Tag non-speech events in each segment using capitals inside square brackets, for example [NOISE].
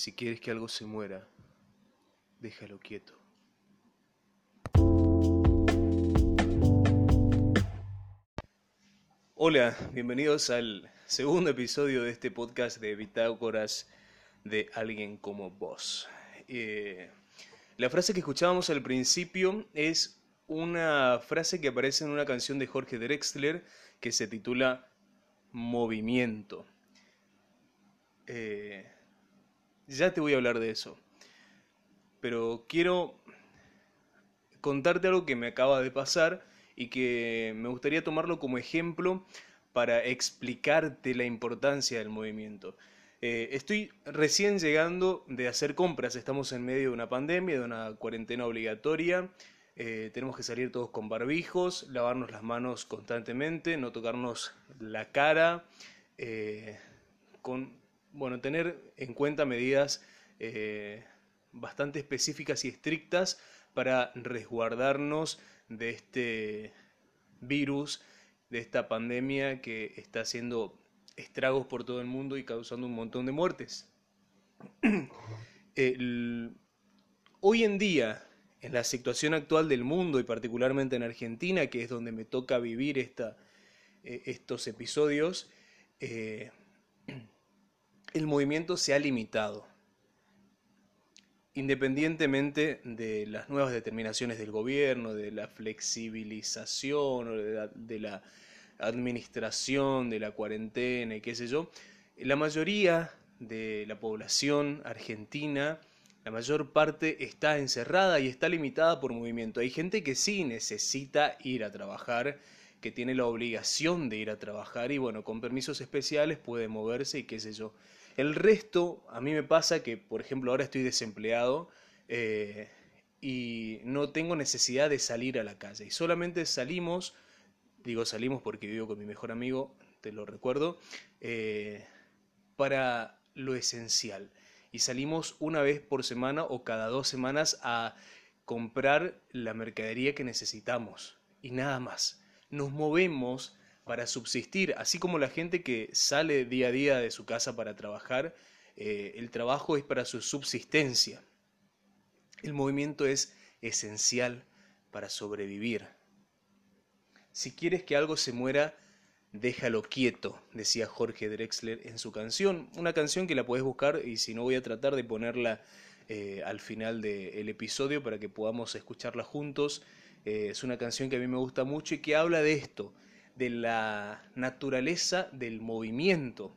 Si quieres que algo se muera, déjalo quieto. Hola, bienvenidos al segundo episodio de este podcast de Bitácoras de alguien como vos. Eh, la frase que escuchábamos al principio es una frase que aparece en una canción de Jorge Drexler que se titula Movimiento. Eh, ya te voy a hablar de eso. Pero quiero contarte algo que me acaba de pasar y que me gustaría tomarlo como ejemplo para explicarte la importancia del movimiento. Eh, estoy recién llegando de hacer compras, estamos en medio de una pandemia, de una cuarentena obligatoria, eh, tenemos que salir todos con barbijos, lavarnos las manos constantemente, no tocarnos la cara, eh, con, bueno, tener en cuenta medidas bastante específicas y estrictas para resguardarnos de este virus, de esta pandemia que está haciendo estragos por todo el mundo y causando un montón de muertes. [CLEARS THROAT] hoy en día, en la situación actual del mundo y particularmente en Argentina, que es donde me toca vivir esta, eh, estos episodios, eh, el movimiento se ha limitado. Independientemente de las nuevas determinaciones del gobierno, de la flexibilización o de la administración de la cuarentena y qué sé yo, la mayoría de la población argentina, la mayor parte está encerrada y está limitada por movimiento. Hay gente que sí necesita ir a trabajar, que tiene la obligación de ir a trabajar y bueno, con permisos especiales puede moverse y qué sé yo. El resto, a mí me pasa que, por ejemplo, ahora estoy desempleado eh, y no tengo necesidad de salir a la calle. Y solamente salimos digo salimos porque vivo con mi mejor amigo, te lo recuerdo, eh, para lo esencial. Y salimos una vez por semana o cada dos semanas a comprar la mercadería que necesitamos y nada más. Nos movemos para subsistir, así como la gente que sale día a día de su casa para trabajar, eh, el trabajo es para su subsistencia. El movimiento es esencial para sobrevivir. Si quieres que algo se muera, déjalo quieto, decía Jorge Drexler en su canción. Una canción que la puedes buscar y si no voy a tratar de ponerla eh, al final del episodio para que podamos escucharla juntos. Eh, es una canción que a mí me gusta mucho y que habla de esto, de la naturaleza del movimiento.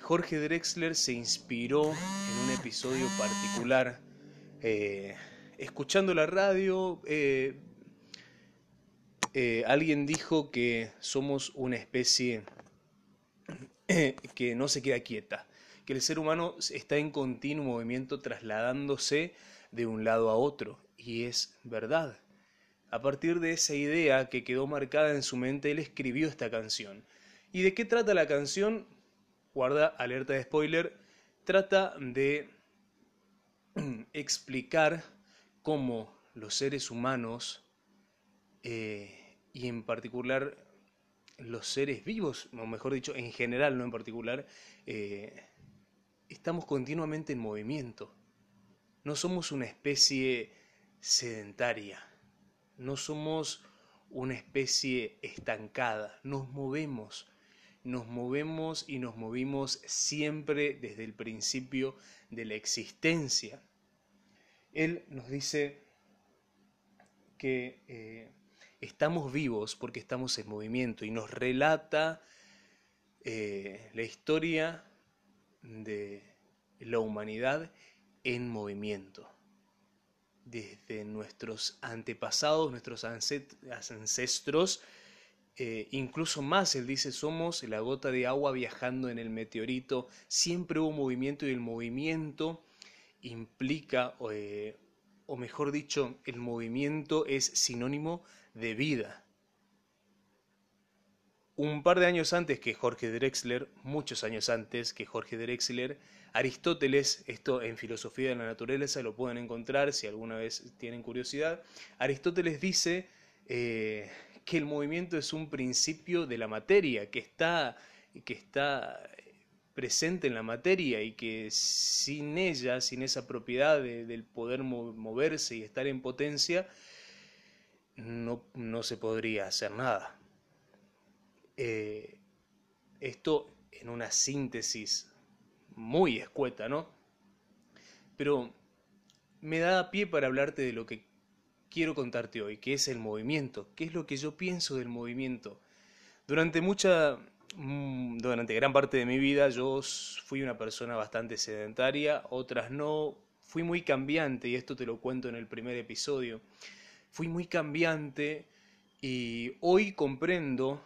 Jorge Drexler se inspiró en un episodio particular, eh, escuchando la radio, eh, alguien dijo que somos una especie que no se queda quieta, que el ser humano está en continuo movimiento trasladándose de un lado a otro, y es verdad. A partir de esa idea que quedó marcada en su mente, él escribió esta canción. ¿Y de qué trata la canción? Guarda alerta de spoiler. Trata de [CLEARS THROAT] explicar cómo los seres humanos eh, y en particular los seres vivos, o mejor dicho, en general, no en particular, eh, estamos continuamente en movimiento. No somos una especie sedentaria, no somos una especie estancada, nos movemos, nos movemos y nos movimos siempre desde el principio de la existencia. Él nos dice que eh, estamos vivos porque estamos en movimiento y nos relata eh, la historia de la humanidad en movimiento. Desde nuestros antepasados, nuestros ancestros, eh, incluso más, él dice, somos la gota de agua viajando en el meteorito, siempre hubo movimiento y el movimiento implica, eh, o mejor dicho, el movimiento es sinónimo de vida. Un par de años antes que Jorge Drexler, muchos años antes que Jorge Drexler, Aristóteles, esto en Filosofía de la Naturaleza lo pueden encontrar si alguna vez tienen curiosidad, Aristóteles dice eh, que el movimiento es un principio de la materia, que está, que está presente en la materia y que sin ella, sin esa propiedad del poder moverse y estar en potencia, no, no se podría hacer nada. Eh, esto en una síntesis muy escueta, ¿no? Pero me da pie para hablarte de lo que quiero contarte hoy, que es el movimiento, qué es lo que yo pienso del movimiento. Durante mucha, mm, durante gran parte de mi vida yo fui una persona bastante sedentaria, otras no, fui muy cambiante y esto te lo cuento en el primer episodio. Fui muy cambiante y hoy comprendo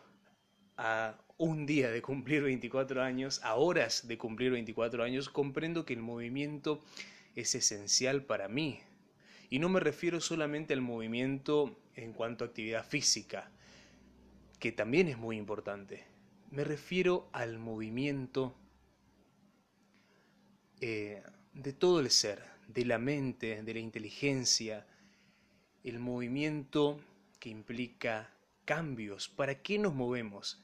a un día de cumplir 24 años, a horas de cumplir 24 años, comprendo que el movimiento es esencial para mí. Y no me refiero solamente al movimiento en cuanto a actividad física, que también es muy importante. Me refiero al movimiento eh, de todo el ser, de la mente, de la inteligencia, el movimiento que implica cambios. ¿Para qué nos movemos?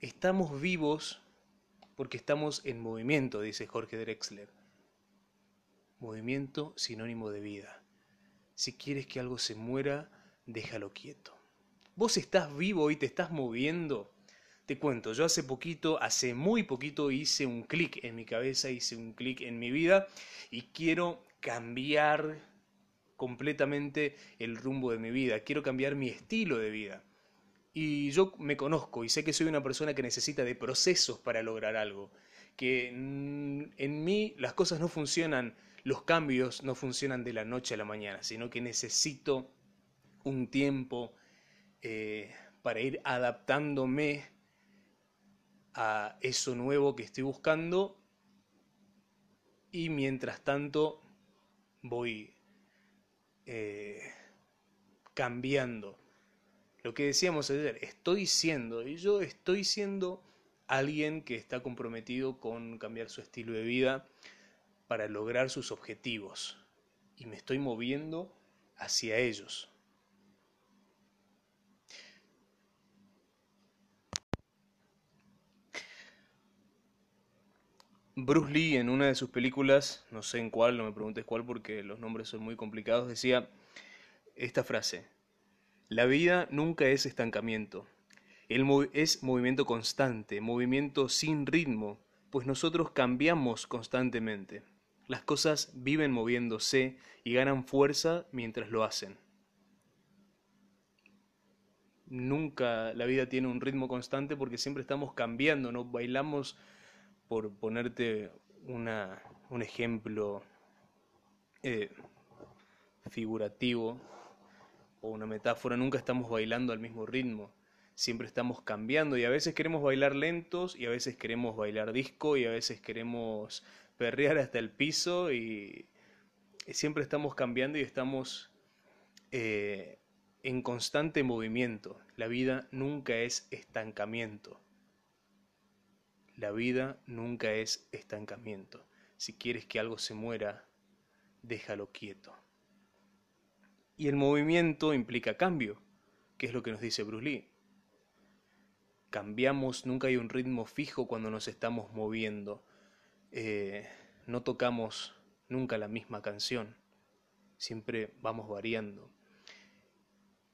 Estamos vivos porque estamos en movimiento, dice Jorge Drexler. Movimiento sinónimo de vida. Si quieres que algo se muera, déjalo quieto. Vos estás vivo y te estás moviendo. Te cuento, yo hace poquito, hace muy poquito hice un clic en mi cabeza, hice un clic en mi vida y quiero cambiar completamente el rumbo de mi vida, quiero cambiar mi estilo de vida. Y yo me conozco y sé que soy una persona que necesita de procesos para lograr algo. Que en mí las cosas no funcionan, los cambios no funcionan de la noche a la mañana, sino que necesito un tiempo eh, para ir adaptándome a eso nuevo que estoy buscando y mientras tanto voy eh, cambiando lo que decíamos ayer, estoy siendo, y yo estoy siendo alguien que está comprometido con cambiar su estilo de vida para lograr sus objetivos. Y me estoy moviendo hacia ellos. Bruce Lee en una de sus películas, no sé en cuál, no me preguntes cuál porque los nombres son muy complicados, decía esta frase, la vida nunca es estancamiento. Es movimiento constante, movimiento sin ritmo, pues nosotros cambiamos constantemente. Las cosas viven moviéndose y ganan fuerza mientras lo hacen. Nunca la vida tiene un ritmo constante porque siempre estamos cambiando, no bailamos por ponerte una, un ejemplo eh, figurativo o una metáfora, nunca estamos bailando al mismo ritmo. Siempre estamos cambiando y a veces queremos bailar lentos y a veces queremos bailar disco y a veces queremos perrear hasta el piso y siempre estamos cambiando y estamos eh, en constante movimiento. La vida nunca es estancamiento. La vida nunca es estancamiento. Si quieres que algo se muera, déjalo quieto. Y el movimiento implica cambio, que es lo que nos dice Bruce Lee. Cambiamos, nunca hay un ritmo fijo cuando nos estamos moviendo. Eh, no tocamos nunca la misma canción, siempre vamos variando.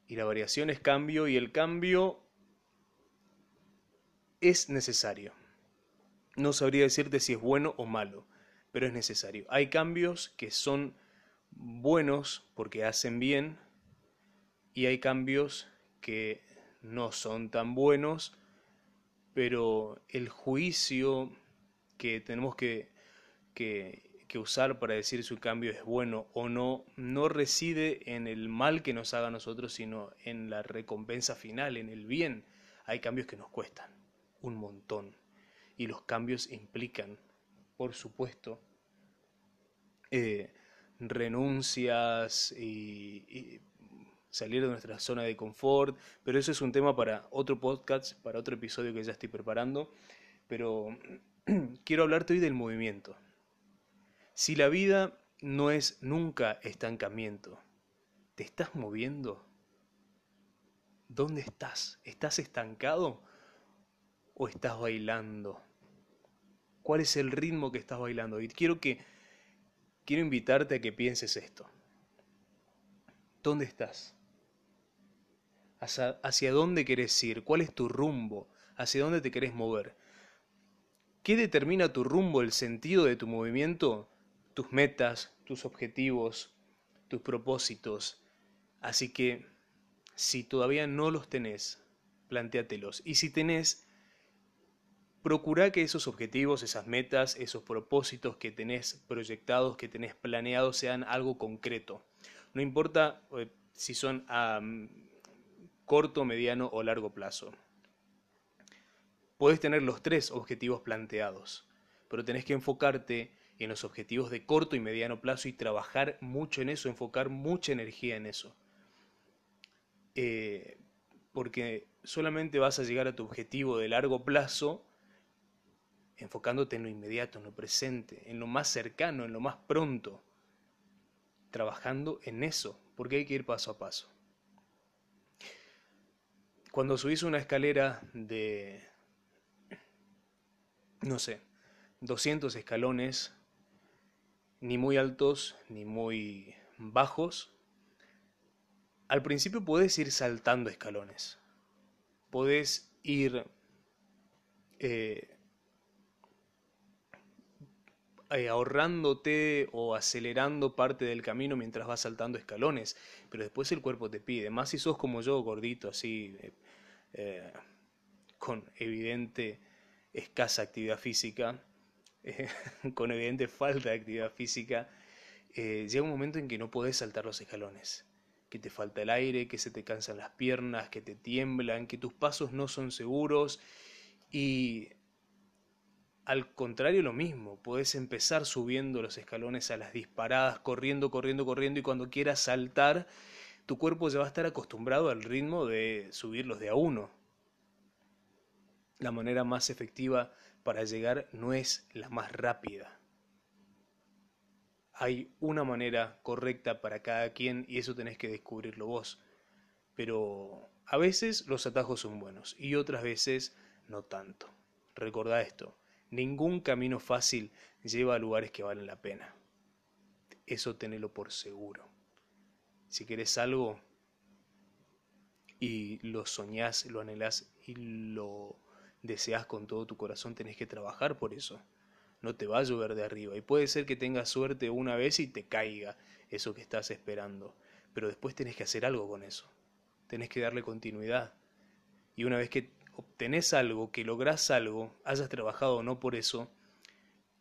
Y la variación es cambio y el cambio es necesario. No sabría decirte si es bueno o malo, pero es necesario. Hay cambios que son buenos porque hacen bien y hay cambios que no son tan buenos, pero el juicio que tenemos que, que, usar para decir si un cambio es bueno o no, no reside en el mal que nos haga a nosotros, sino en la recompensa final, en el bien. Hay cambios que nos cuestan un montón y los cambios implican, por supuesto, eh, renuncias y, salir de nuestra zona de confort, pero eso es un tema para otro podcast, para otro episodio que ya estoy preparando, pero [CLEARS THROAT] quiero hablarte hoy del movimiento. Si la vida no es nunca estancamiento, ¿te estás moviendo? ¿Dónde estás? ¿Estás estancado o estás bailando? ¿Cuál es el ritmo que estás bailando? Y quiero que quiero invitarte a que pienses esto. ¿Dónde estás? ¿Hacia, dónde querés ir? ¿Cuál es tu rumbo? ¿Hacia dónde te querés mover? ¿Qué determina tu rumbo, el sentido de tu movimiento? Tus metas, tus objetivos, tus propósitos. Así que, si todavía no los tenés, plantéatelos. Y si tenés, procura que esos objetivos, esas metas, esos propósitos que tenés proyectados, que tenés planeados, sean algo concreto. No importa eh, si son a mm, corto, mediano o largo plazo. Puedes tener los tres objetivos planteados, pero tenés que enfocarte en los objetivos de corto y mediano plazo y trabajar mucho en eso, enfocar mucha energía en eso. Eh, porque solamente vas a llegar a tu objetivo de largo plazo enfocándote en lo inmediato, en lo presente, en lo más cercano, en lo más pronto, trabajando en eso, porque hay que ir paso a paso. Cuando subís una escalera de, no sé, 200 escalones, ni muy altos ni muy bajos, al principio puedes ir saltando escalones, podés ir eh, eh, ahorrándote o acelerando parte del camino mientras vas saltando escalones, pero después el cuerpo te pide, más si sos como yo, gordito, así, eh, eh, con evidente escasa actividad física, [LAUGHS] con evidente falta de actividad física, llega un momento en que no podés saltar los escalones, que te falta el aire, que se te cansan las piernas, que te tiemblan, que tus pasos no son seguros y al contrario, lo mismo, puedes empezar subiendo los escalones a las disparadas, corriendo, corriendo, corriendo, y cuando quieras saltar, tu cuerpo ya va a estar acostumbrado al ritmo de subirlos de a uno. La manera más efectiva para llegar no es la más rápida. Hay una manera correcta para cada quien y eso tenés que descubrirlo vos. Pero a veces los atajos son buenos y otras veces no tanto. Recordá esto Ningún camino fácil lleva a lugares que valen la pena. Eso tenelo por seguro. Si querés algo y lo soñás, lo anhelás y lo deseas con todo tu corazón, tenés que trabajar por eso. No te va a llover de arriba. Y puede ser que tengas suerte una vez y te caiga eso que estás esperando. Pero después tenés que hacer algo con eso. Tenés que darle continuidad. Y una vez que obtenés algo, que lográs algo, hayas trabajado o no por eso,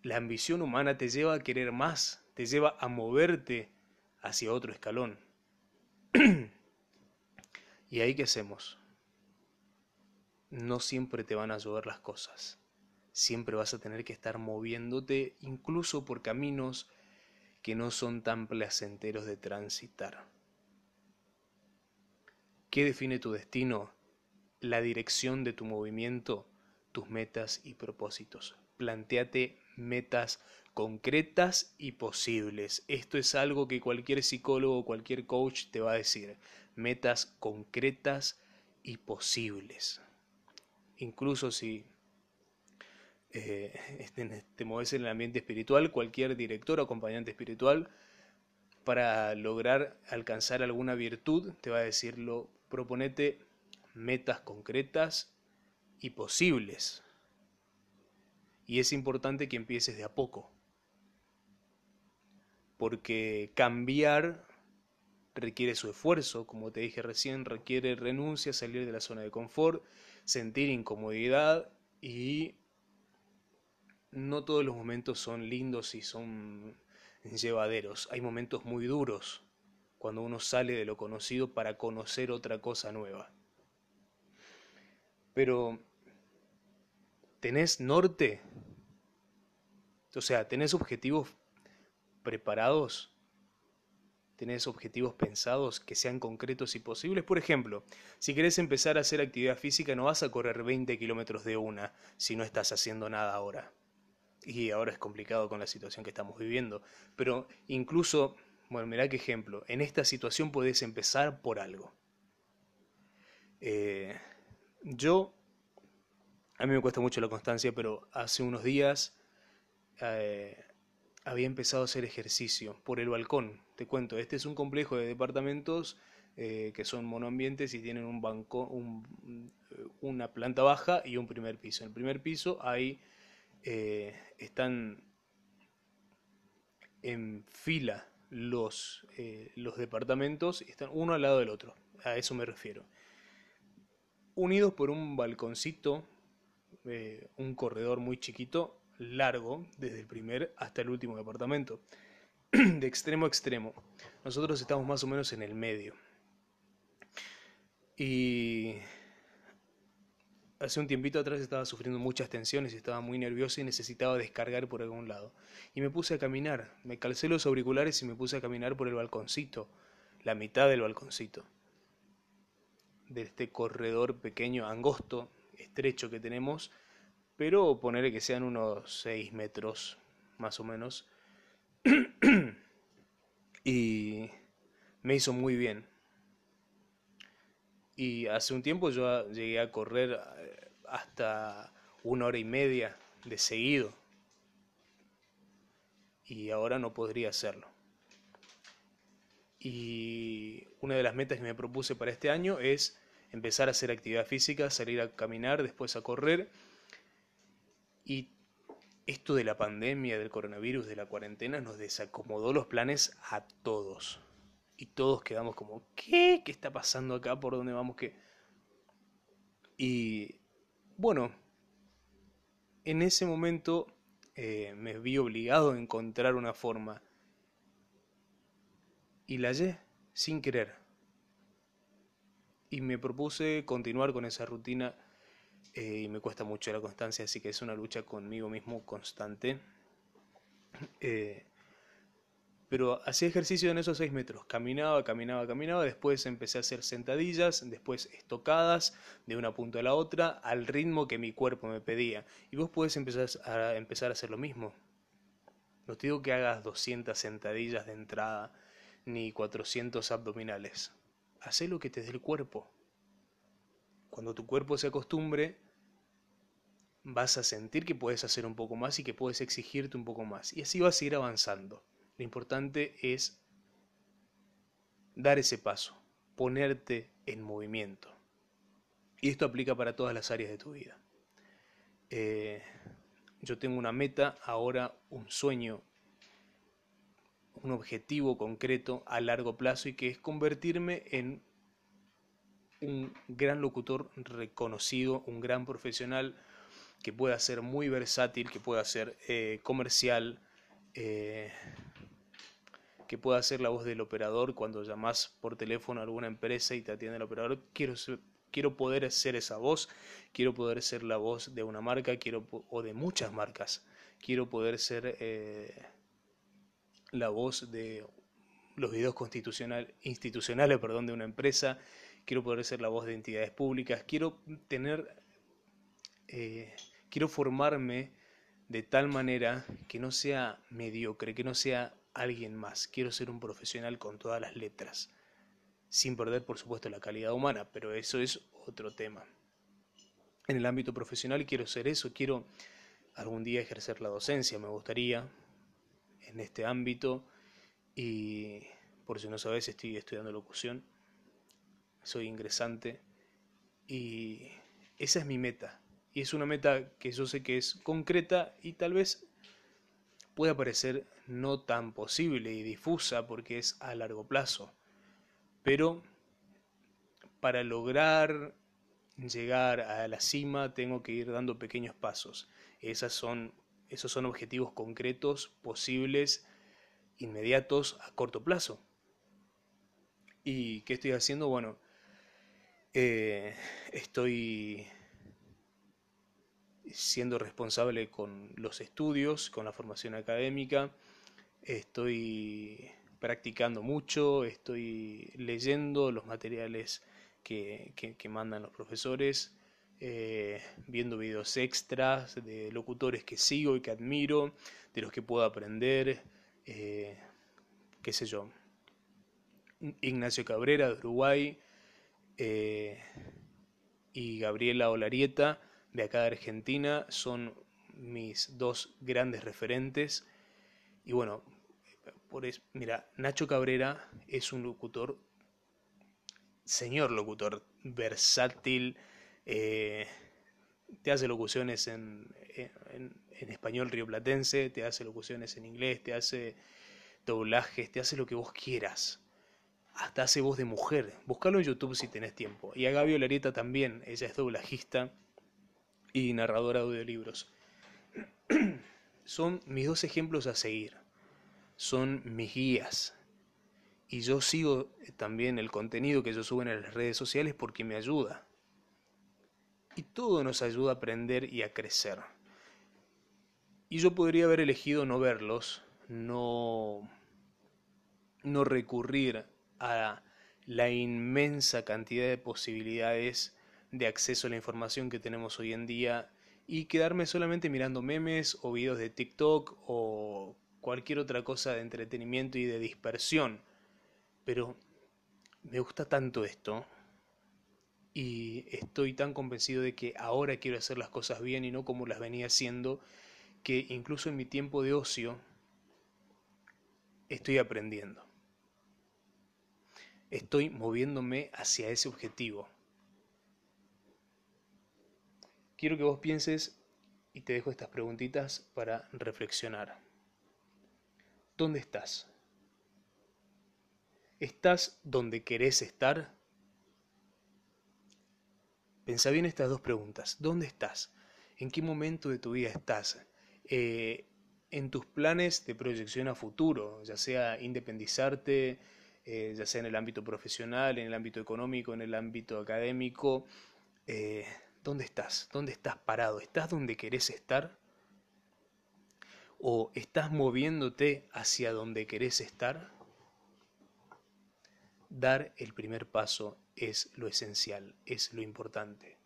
la ambición humana te lleva a querer más, te lleva a moverte hacia otro escalón. [CLEARS THROAT] ¿Y ahí qué hacemos? No siempre te van a llover las cosas. Siempre vas a tener que estar moviéndote incluso por caminos que no son tan placenteros de transitar. ¿Qué define tu destino? La dirección de tu movimiento, tus metas y propósitos. Plantéate metas concretas y posibles. Esto es algo que cualquier psicólogo cualquier coach te va a decir. Metas concretas y posibles. Incluso si eh, [LAUGHS] te mueves en el ambiente espiritual, cualquier director o acompañante espiritual, para lograr alcanzar alguna virtud, te va a decirlo, proponete metas concretas y posibles. Y es importante que empieces de a poco. Porque cambiar requiere su esfuerzo, como te dije recién, requiere renuncia, salir de la zona de confort, sentir incomodidad y no todos los momentos son lindos y son llevaderos. Hay momentos muy duros cuando uno sale de lo conocido para conocer otra cosa nueva. Pero, ¿tenés norte? O sea, ¿tenés objetivos preparados? ¿Tenés objetivos pensados que sean concretos y posibles? Por ejemplo, si querés empezar a hacer actividad física, no vas a correr 20 kilómetros de una si no estás haciendo nada ahora. Y ahora es complicado con la situación que estamos viviendo. Pero incluso, bueno, mirá qué ejemplo. En esta situación puedes empezar por algo. Eh, yo, a mí me cuesta mucho la constancia, pero hace unos días eh, había empezado a hacer ejercicio por el balcón. Te cuento, este es un complejo de departamentos eh, que son monoambientes y tienen un banco, una planta baja y un primer piso. En el primer piso ahí están en fila los, los departamentos, están uno al lado del otro, a eso me refiero unidos por un balconcito, eh, un corredor muy chiquito, largo, desde el primer hasta el último departamento, [CLEARS THROAT] de extremo a extremo. Nosotros estamos más o menos en el medio. Y hace un tiempito atrás estaba sufriendo muchas tensiones estaba muy nervioso y necesitaba descargar por algún lado. Y me puse a caminar, me calcé los auriculares y me puse a caminar por el balconcito, la mitad del balconcito de este corredor pequeño, angosto, estrecho que tenemos, pero ponerle que sean unos 6 metros más o menos. [CLEARS THROAT] y me hizo muy bien. Y hace un tiempo yo llegué a correr eh, hasta una hora y media de seguido. Y ahora no podría hacerlo. Y una de las metas que me propuse para este año es empezar a hacer actividad física, salir a caminar, después a correr. Y esto de la pandemia, del coronavirus, de la cuarentena, nos desacomodó los planes a todos. Y todos quedamos como, ¿qué? ¿Qué está pasando acá? ¿Por dónde vamos? ¿Qué? Y bueno, en ese momento eh, me vi obligado a encontrar una forma y la hallé sin querer. Y me propuse continuar con esa rutina eh, y me cuesta mucho la constancia, así que es una lucha conmigo mismo constante. Eh, pero hacía ejercicio en esos seis metros, caminaba, caminaba, caminaba, después empecé a hacer sentadillas, después estocadas de una punta a la otra, al ritmo que mi cuerpo me pedía. Y vos puedes empezar a, empezar a hacer lo mismo. No te digo que hagas 200 sentadillas de entrada, ni 400 abdominales. Hacé lo que te dé el cuerpo. Cuando tu cuerpo se acostumbre, vas a sentir que puedes hacer un poco más y que puedes exigirte un poco más. Y así vas a ir avanzando. Lo importante es dar ese paso, ponerte en movimiento. Y esto aplica para todas las áreas de tu vida. Eh, yo tengo una meta, ahora un sueño un objetivo concreto a largo plazo y que es convertirme en un gran locutor reconocido, un gran profesional que pueda ser muy versátil, que pueda ser eh, comercial, eh, que pueda ser la voz del operador cuando llamas por teléfono a alguna empresa y te atiende el operador. Quiero, quiero poder ser esa voz, quiero poder ser la voz de una marca quiero, o de muchas marcas. Quiero poder ser eh, la voz de los videos institucionales perdón, de una empresa, quiero poder ser la voz de entidades públicas, quiero tener, eh, quiero formarme de tal manera que no sea mediocre, que no sea alguien más, quiero ser un profesional con todas las letras, sin perder por supuesto la calidad humana, pero eso es otro tema. En el ámbito profesional quiero ser eso, quiero algún día ejercer la docencia, me gustaría, en este ámbito y por si no sabes estoy estudiando locución, soy ingresante y esa es mi meta y es una meta que yo sé que es concreta y tal vez pueda parecer no tan posible y difusa porque es a largo plazo, pero para lograr llegar a la cima tengo que ir dando pequeños pasos. Esas son esos son objetivos concretos, posibles, inmediatos, a corto plazo. ¿Y qué estoy haciendo? Bueno, eh, estoy siendo responsable con los estudios, con la formación académica, estoy practicando mucho, estoy leyendo los materiales que, que mandan los profesores, eh, viendo videos extras de locutores que sigo y que admiro, de los que puedo aprender, eh, qué sé yo. Ignacio Cabrera de Uruguay eh, y Gabriela Olarieta de acá de Argentina son mis dos grandes referentes. Y bueno, mira, Nacho Cabrera es un locutor, señor locutor, versátil, eh, te hace locuciones en, español rioplatense, te hace locuciones en inglés, te hace doblajes, te hace lo que vos quieras. Hasta hace voz de mujer. Buscalo en YouTube si tenés tiempo. Y a Gaby Olarieta también, ella es doblajista y narradora de audiolibros. [CLEARS THROAT] Son mis dos ejemplos a seguir. Son mis guías. Y yo sigo también el contenido que ellos suben en las redes sociales porque me ayuda. Y todo nos ayuda a aprender y a crecer. Y yo podría haber elegido no verlos, no, no recurrir a la inmensa cantidad de posibilidades de acceso a la información que tenemos hoy en día y quedarme solamente mirando memes o videos de TikTok o cualquier otra cosa de entretenimiento y de dispersión. Pero me gusta tanto esto y estoy tan convencido de que ahora quiero hacer las cosas bien y no como las venía haciendo que incluso en mi tiempo de ocio estoy aprendiendo. Estoy moviéndome hacia ese objetivo. Quiero que vos pienses y te dejo estas preguntitas para reflexionar. ¿Dónde estás? ¿Estás donde querés estar? Pensa bien estas dos preguntas. ¿Dónde estás? ¿En qué momento de tu vida estás? Eh, en tus planes de proyección a futuro, ya sea independizarte, eh, ya sea en el ámbito profesional, en el ámbito económico, en el ámbito académico, eh, ¿dónde estás? ¿Dónde estás parado? ¿Estás donde querés estar? ¿O estás moviéndote hacia donde querés estar? Dar el primer paso es lo esencial, es lo importante.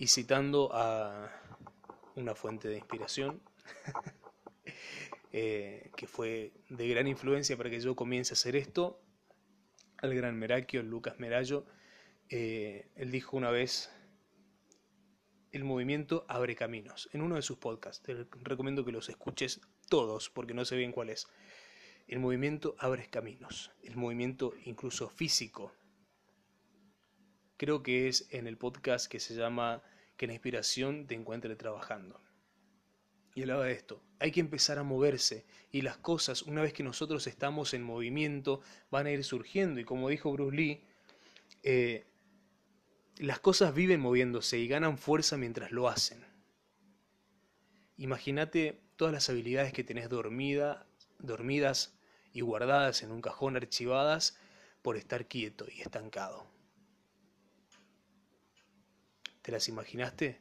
y citando a una fuente de inspiración [LAUGHS] eh, que fue de gran influencia para que yo comience a hacer esto, al gran Merakio, Lucas Merallo, eh, él dijo una vez, el movimiento abre caminos, en uno de sus podcasts, te recomiendo que los escuches todos porque no sé bien cuál es. El movimiento abre caminos, el movimiento incluso físico, creo que es en el podcast que se llama Que la inspiración te encuentre trabajando. Y hablaba de esto, hay que empezar a moverse y las cosas, una vez que nosotros estamos en movimiento, van a ir surgiendo. Y como dijo Bruce Lee, eh, las cosas viven moviéndose y ganan fuerza mientras lo hacen. Imagínate todas las habilidades que tenés dormida, dormidas y guardadas en un cajón archivadas por estar quieto y estancado. ¿Te las imaginaste?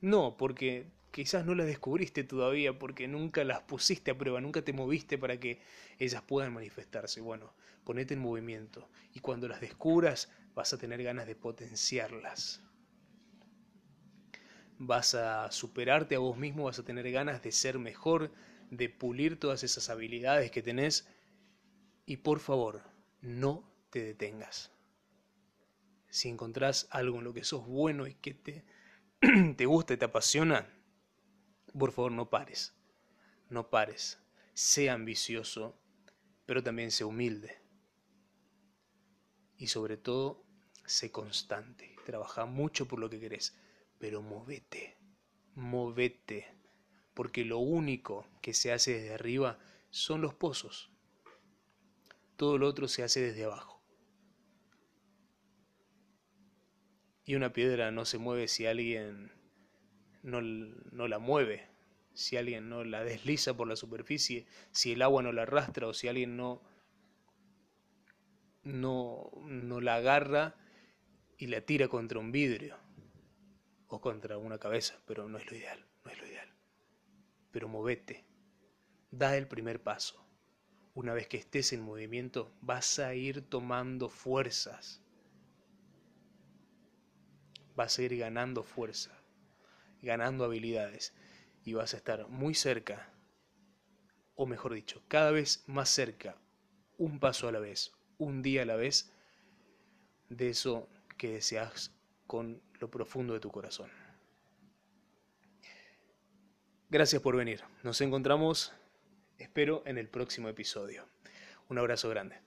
No, porque quizás no las descubriste todavía, porque nunca las pusiste a prueba, nunca te moviste para que ellas puedan manifestarse. Bueno, ponete en movimiento y cuando las descubras vas a tener ganas de potenciarlas. Vas a superarte a vos mismo, vas a tener ganas de ser mejor, de pulir todas esas habilidades que tenés y por favor, no te detengas. Si encontrás algo en lo que sos bueno y que te, [CLEARS THROAT] te gusta y te apasiona, por favor no pares, no pares, sé ambicioso, pero también sé humilde. Y sobre todo, sé constante, trabaja mucho por lo que querés, pero movete, movete, porque lo único que se hace desde arriba son los pozos, todo lo otro se hace desde abajo. Y una piedra no se mueve si alguien no, la mueve, si alguien no la desliza por la superficie, si el agua no la arrastra o si alguien no, no, no la agarra y la tira contra un vidrio o contra una cabeza, pero no es lo ideal, no es lo ideal. Pero movete, da el primer paso. Una vez que estés en movimiento, vas a ir tomando fuerzas vas a ir ganando fuerza, ganando habilidades y vas a estar muy cerca, o mejor dicho, cada vez más cerca, un paso a la vez, un día a la vez, de eso que deseas con lo profundo de tu corazón. Gracias por venir. Nos encontramos, espero, en el próximo episodio. Un abrazo grande.